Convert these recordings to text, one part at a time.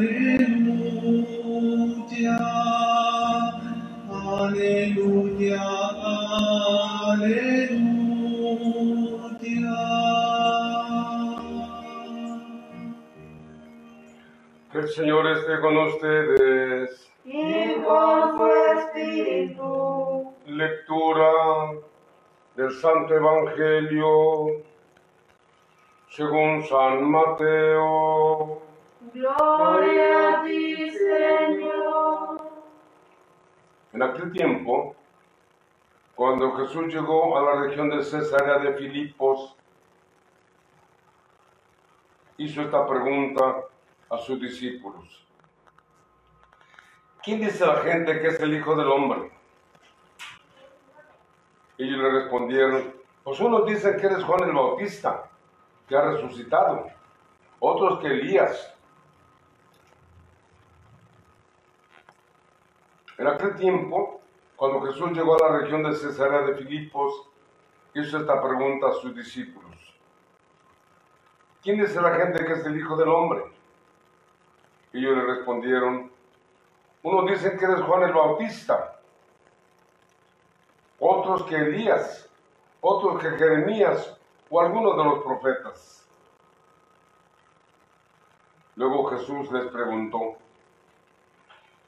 Aleluya, aleluya, aleluya. Que el Señor esté con ustedes. y con su espíritu. Lectura del Santo Evangelio según San Mateo. Gloria a ti, Señor. En aquel tiempo, cuando Jesús llegó a la región de Cesarea de Filipos, hizo esta pregunta a sus discípulos. ¿Quién dice la gente que es el Hijo del Hombre? Ellos le respondieron, pues unos dicen que eres Juan el Bautista, que ha resucitado, otros que Elías. En aquel tiempo, cuando Jesús llegó a la región de Cesarea de Filipos, hizo esta pregunta a sus discípulos. ¿Quién dice la gente que es el Hijo del Hombre? Ellos le respondieron, unos dicen que eres Juan el Bautista, otros que Elías, otros que Jeremías o algunos de los profetas. Luego Jesús les preguntó,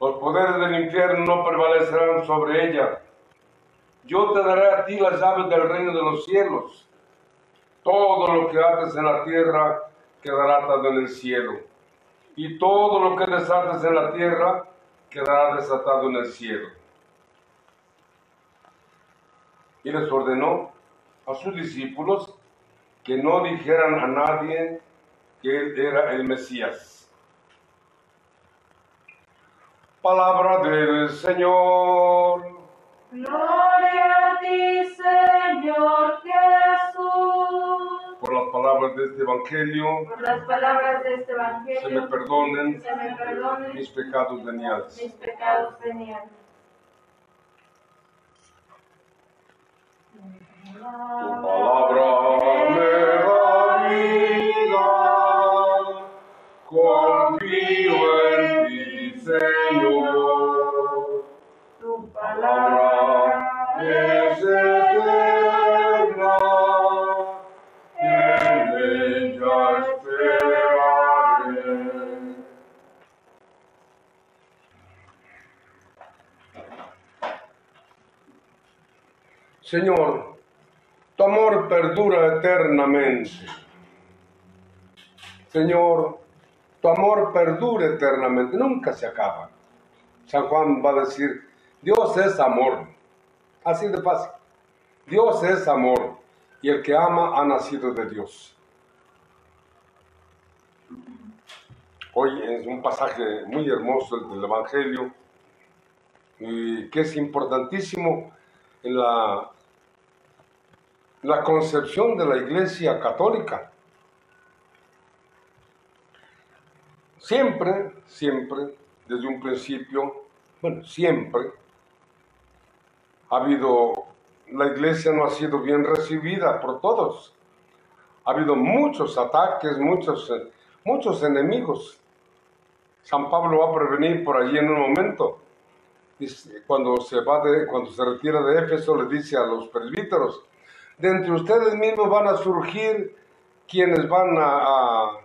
Los poderes del infierno no prevalecerán sobre ella. Yo te daré a ti las llaves del reino de los cielos. Todo lo que haces en la tierra quedará atado en el cielo y todo lo que desates en la tierra quedará desatado en el cielo. Y les ordenó a sus discípulos que no dijeran a nadie que él era el Mesías. Palabra del Señor. Gloria a ti, Señor Jesús. Por las palabras de este Evangelio, Por las palabras de este se me Evangelio, perdonen se me perdonen mis pecados veniales. mis pecados veniales. Tu palabra Señor, tu amor perdura eternamente. Señor, tu amor perdura eternamente, nunca se acaba. San Juan va a decir, Dios es amor. Así de fácil. Dios es amor y el que ama ha nacido de Dios. Hoy es un pasaje muy hermoso el del Evangelio y que es importantísimo en la, la concepción de la Iglesia Católica. Siempre, siempre, desde un principio, bueno, siempre, ha habido, la iglesia no ha sido bien recibida por todos. Ha habido muchos ataques, muchos, eh, muchos enemigos. San Pablo va a prevenir por allí en un momento. Cuando se, va de, cuando se retira de Éfeso, le dice a los presbíteros, de entre ustedes mismos van a surgir quienes van a, a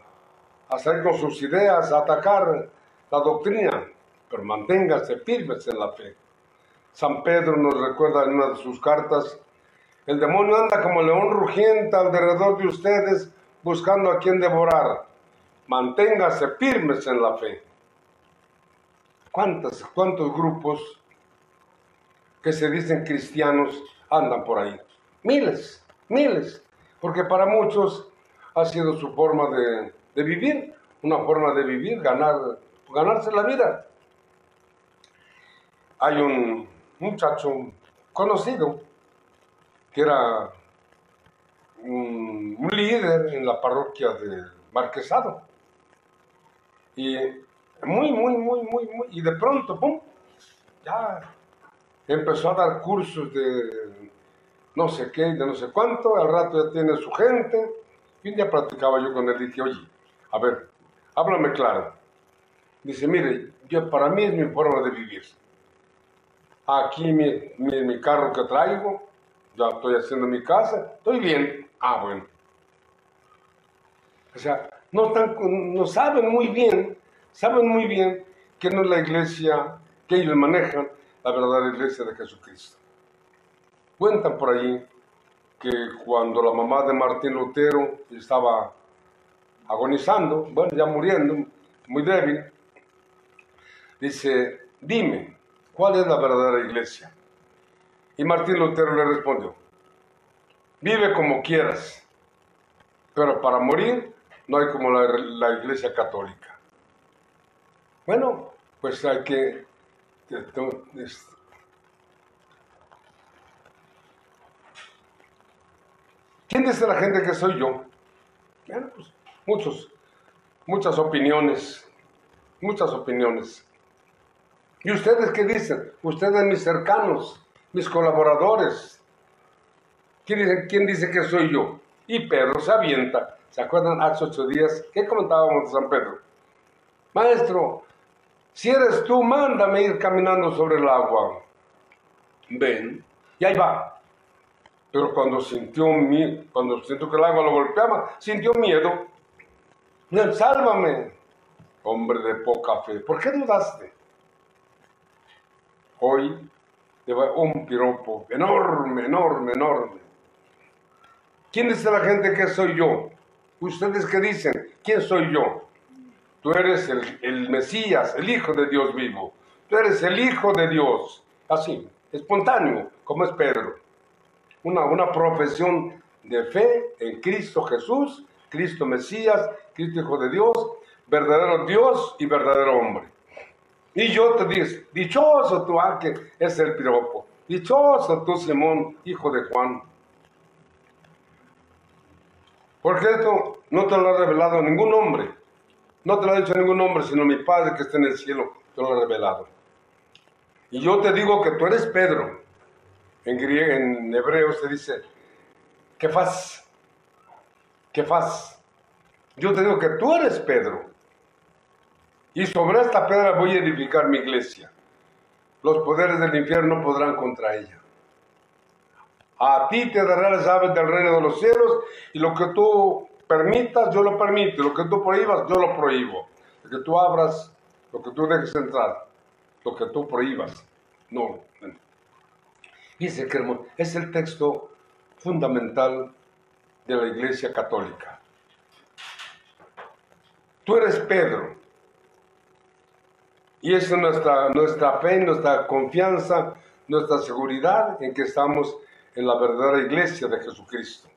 hacer con sus ideas, a atacar la doctrina, pero manténganse firmes en la fe. San Pedro nos recuerda en una de sus cartas, el demonio anda como león rugiente alrededor de ustedes buscando a quien devorar. Manténganse firmes en la fe. ¿Cuántos, cuántos grupos que se dicen cristianos andan por ahí? Miles, miles. Porque para muchos ha sido su forma de, de vivir una forma de vivir, ganar, ganarse la vida. Hay un muchacho conocido que era un, un líder en la parroquia de Marquesado. Y muy, muy, muy, muy, muy, y de pronto, ¡pum! Ya empezó a dar cursos de no sé qué, de no sé cuánto, al rato ya tiene su gente. Y un día platicaba yo con él y dije, oye, a ver, háblame claro. Dice, mire, yo, para mí es mi forma de vivir. Aquí mi, mi, mi carro que traigo, ya estoy haciendo mi casa, estoy bien. Ah, bueno. O sea, no, están, no saben muy bien, saben muy bien que no es la iglesia que ellos manejan, la verdadera iglesia de Jesucristo. Cuentan por allí que cuando la mamá de Martín Lutero estaba agonizando, bueno, ya muriendo, muy débil, dice, dime, ¿cuál es la verdadera iglesia? Y Martín Lutero le respondió, vive como quieras, pero para morir no hay como la, la iglesia católica. Bueno, pues hay que... ¿Quién dice la gente que soy yo? Bueno, pues muchos, muchas opiniones, muchas opiniones. ¿Y ustedes qué dicen? Ustedes mis cercanos, mis colaboradores. ¿Quién dice, que soy yo? Y Pedro se avienta. ¿Se acuerdan hace ocho días? ¿Qué comentábamos de San Pedro? Maestro, si eres tú, mándame ir caminando sobre el agua. Ven, y ahí va. Pero cuando sintió, mi- cuando sintió que el agua lo golpeaba, sintió miedo. Sálvame, hombre de poca fe. ¿Por qué dudaste? Hoy le va un piropo enorme, enorme, enorme. ¿Quién dice la gente que soy yo? ¿Ustedes qué dicen? ¿Quién soy yo? Tú eres el, el Mesías, el Hijo de Dios vivo. Tú eres el Hijo de Dios. Así, espontáneo, como es Pedro. Una, una profesión de fe en Cristo Jesús, Cristo Mesías, Cristo Hijo de Dios, verdadero Dios y verdadero hombre. Y yo te digo, dichoso ah, que es el piropo. Dichoso tú, Simón, hijo de Juan. Porque esto no te lo ha revelado ningún hombre. No te lo ha dicho ningún hombre, sino mi Padre que está en el cielo te lo ha revelado. Y yo te digo que tú eres Pedro. En, griego, en hebreo se dice, ¿qué faz? ¿Qué faz? Yo te digo que tú eres Pedro. Y sobre esta piedra voy a edificar mi iglesia. Los poderes del infierno no podrán contra ella. A ti te daré las aves del reino de los cielos y lo que tú permitas, yo lo permito. Lo que tú prohíbas, yo lo prohíbo. Lo que tú abras, lo que tú dejes entrar, lo que tú prohíbas, no. Dice que es el texto fundamental de la iglesia católica. Tú eres Pedro. Y es nuestra, nuestra fe, nuestra confianza, nuestra seguridad en que estamos en la verdadera iglesia de Jesucristo.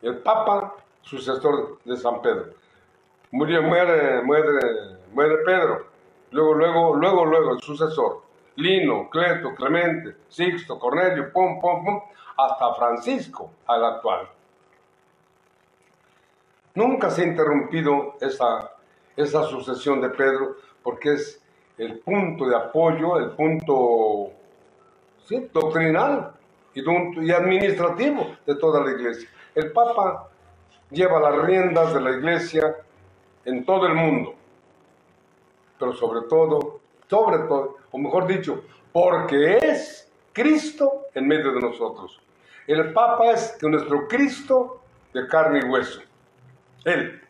El Papa, sucesor de San Pedro. Murió, muere, muere, muere Pedro. Luego, luego, luego, luego, el sucesor. Lino, Cleto, Clemente, Sixto, Cornelio, pum, pum, pum, hasta Francisco, al actual. Nunca se ha interrumpido esa, esa sucesión de Pedro porque es el punto de apoyo, el punto sí, doctrinal y, administrativo de toda la iglesia. El Papa lleva las riendas de la iglesia en todo el mundo, pero sobre todo, sobre todo, o mejor dicho, porque es Cristo en medio de nosotros. El Papa es nuestro Cristo de carne y hueso. Él.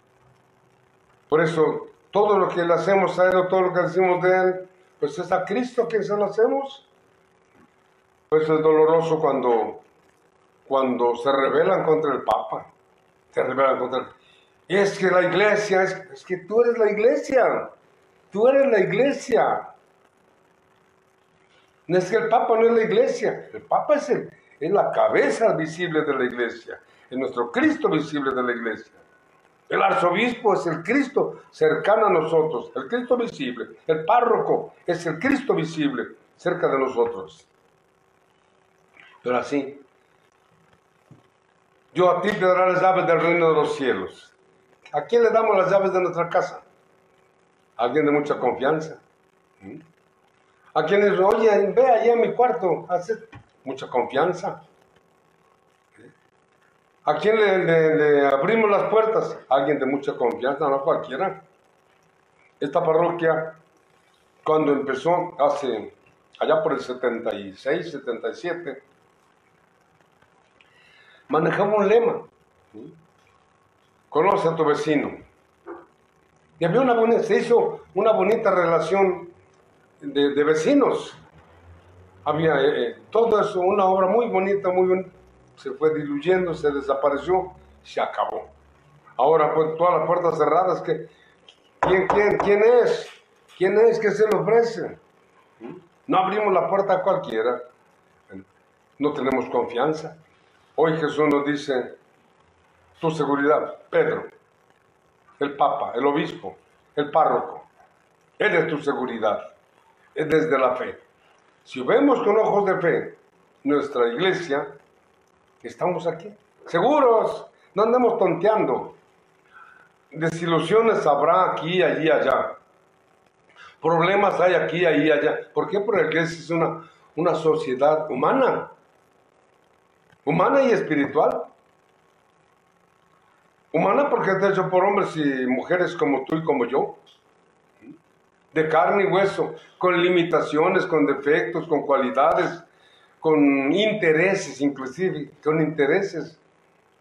Por eso, todo lo que le hacemos a Él todo lo que decimos de Él, pues es a Cristo que se lo hacemos. Pues es doloroso cuando, cuando se rebelan contra el Papa. Se rebelan contra. Y es que la iglesia, es, es que tú eres la iglesia. Tú eres la iglesia. No es que el Papa no es la iglesia. El Papa es, el- es la cabeza visible de la iglesia. Es nuestro Cristo visible de la iglesia. El arzobispo es el Cristo cercano a nosotros, el Cristo visible. El párroco es el Cristo visible cerca de nosotros. Pero así, yo a ti te daré las llaves del reino de los cielos. ¿A quién le damos las llaves de nuestra casa? A alguien de mucha confianza. ¿Mm? A quien dice, oye, ve allá en mi cuarto, hace mucha confianza. ¿A quién le, abrimos las puertas? Alguien de mucha confianza, no cualquiera. Esta parroquia, cuando empezó hace, allá por el 76, 77, manejaba un lema. Conoce a tu vecino. Y había una bonita, se hizo una bonita relación de, de vecinos. Había eh, eh, todo eso, una obra muy bonita, muy bonita. Se fue diluyendo, se desapareció, se acabó. Ahora, pues todas las puertas cerradas, que, ¿quién, quién, quién es? ¿Quién es que se le ofrece? ¿Mm? No abrimos la puerta a cualquiera. No tenemos confianza. Hoy Jesús nos dice, tu seguridad, Pedro, el Papa, el Obispo, el Párroco, Él es tu seguridad, es desde la fe. Si vemos con ojos de fe nuestra iglesia, estamos aquí, seguros, no andamos tonteando. Desilusiones habrá aquí, allí, allá. Problemas hay aquí, allí, allá. ¿Por qué? Porque es una, una sociedad humana, humana y espiritual. Humana porque está hecho por hombres y mujeres como tú y como yo. De carne y hueso, con limitaciones, con defectos, con cualidades, con intereses, inclusive, con intereses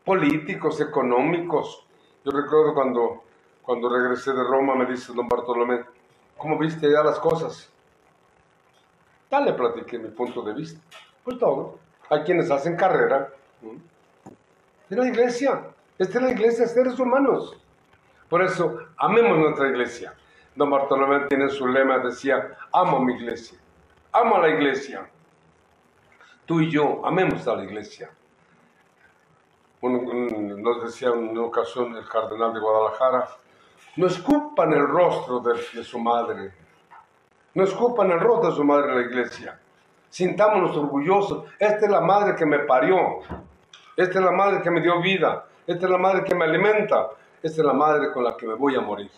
políticos, económicos. Yo recuerdo cuando, cuando regresé de Roma, me dice don Bartolomé, ¿cómo viste ya las cosas? Ya le platiqué mi punto de vista. Pues todo. Hay quienes hacen carrera. Es la iglesia. Esta es la iglesia, seres humanos. Por eso, amemos nuestra iglesia. Don Bartolomé tiene su lema, decía, amo mi iglesia. Amo a la iglesia. Tú y yo, amemos a la iglesia. Un- nos decía en una ocasión el cardenal de Guadalajara, no escupan el rostro de, de su madre. No escupan el rostro de su madre en la iglesia. Sintámonos orgullosos. Esta es la madre que me parió. Esta es la madre que me dio vida. Esta es la madre que me alimenta. Esta es la madre con la que me voy a morir.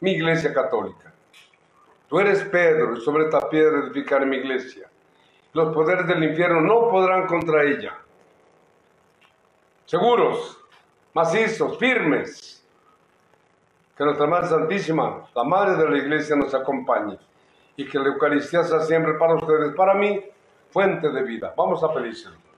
Mi iglesia católica. Tú eres Pedro y sobre esta piedra edificaré mi iglesia. Los poderes del infierno no podrán contra ella. Seguros, macizos, firmes. Que nuestra Madre Santísima, la Madre de la Iglesia, nos acompañe. Y que la Eucaristía sea siempre para ustedes, para mí, fuente de vida. Vamos a pedírselo.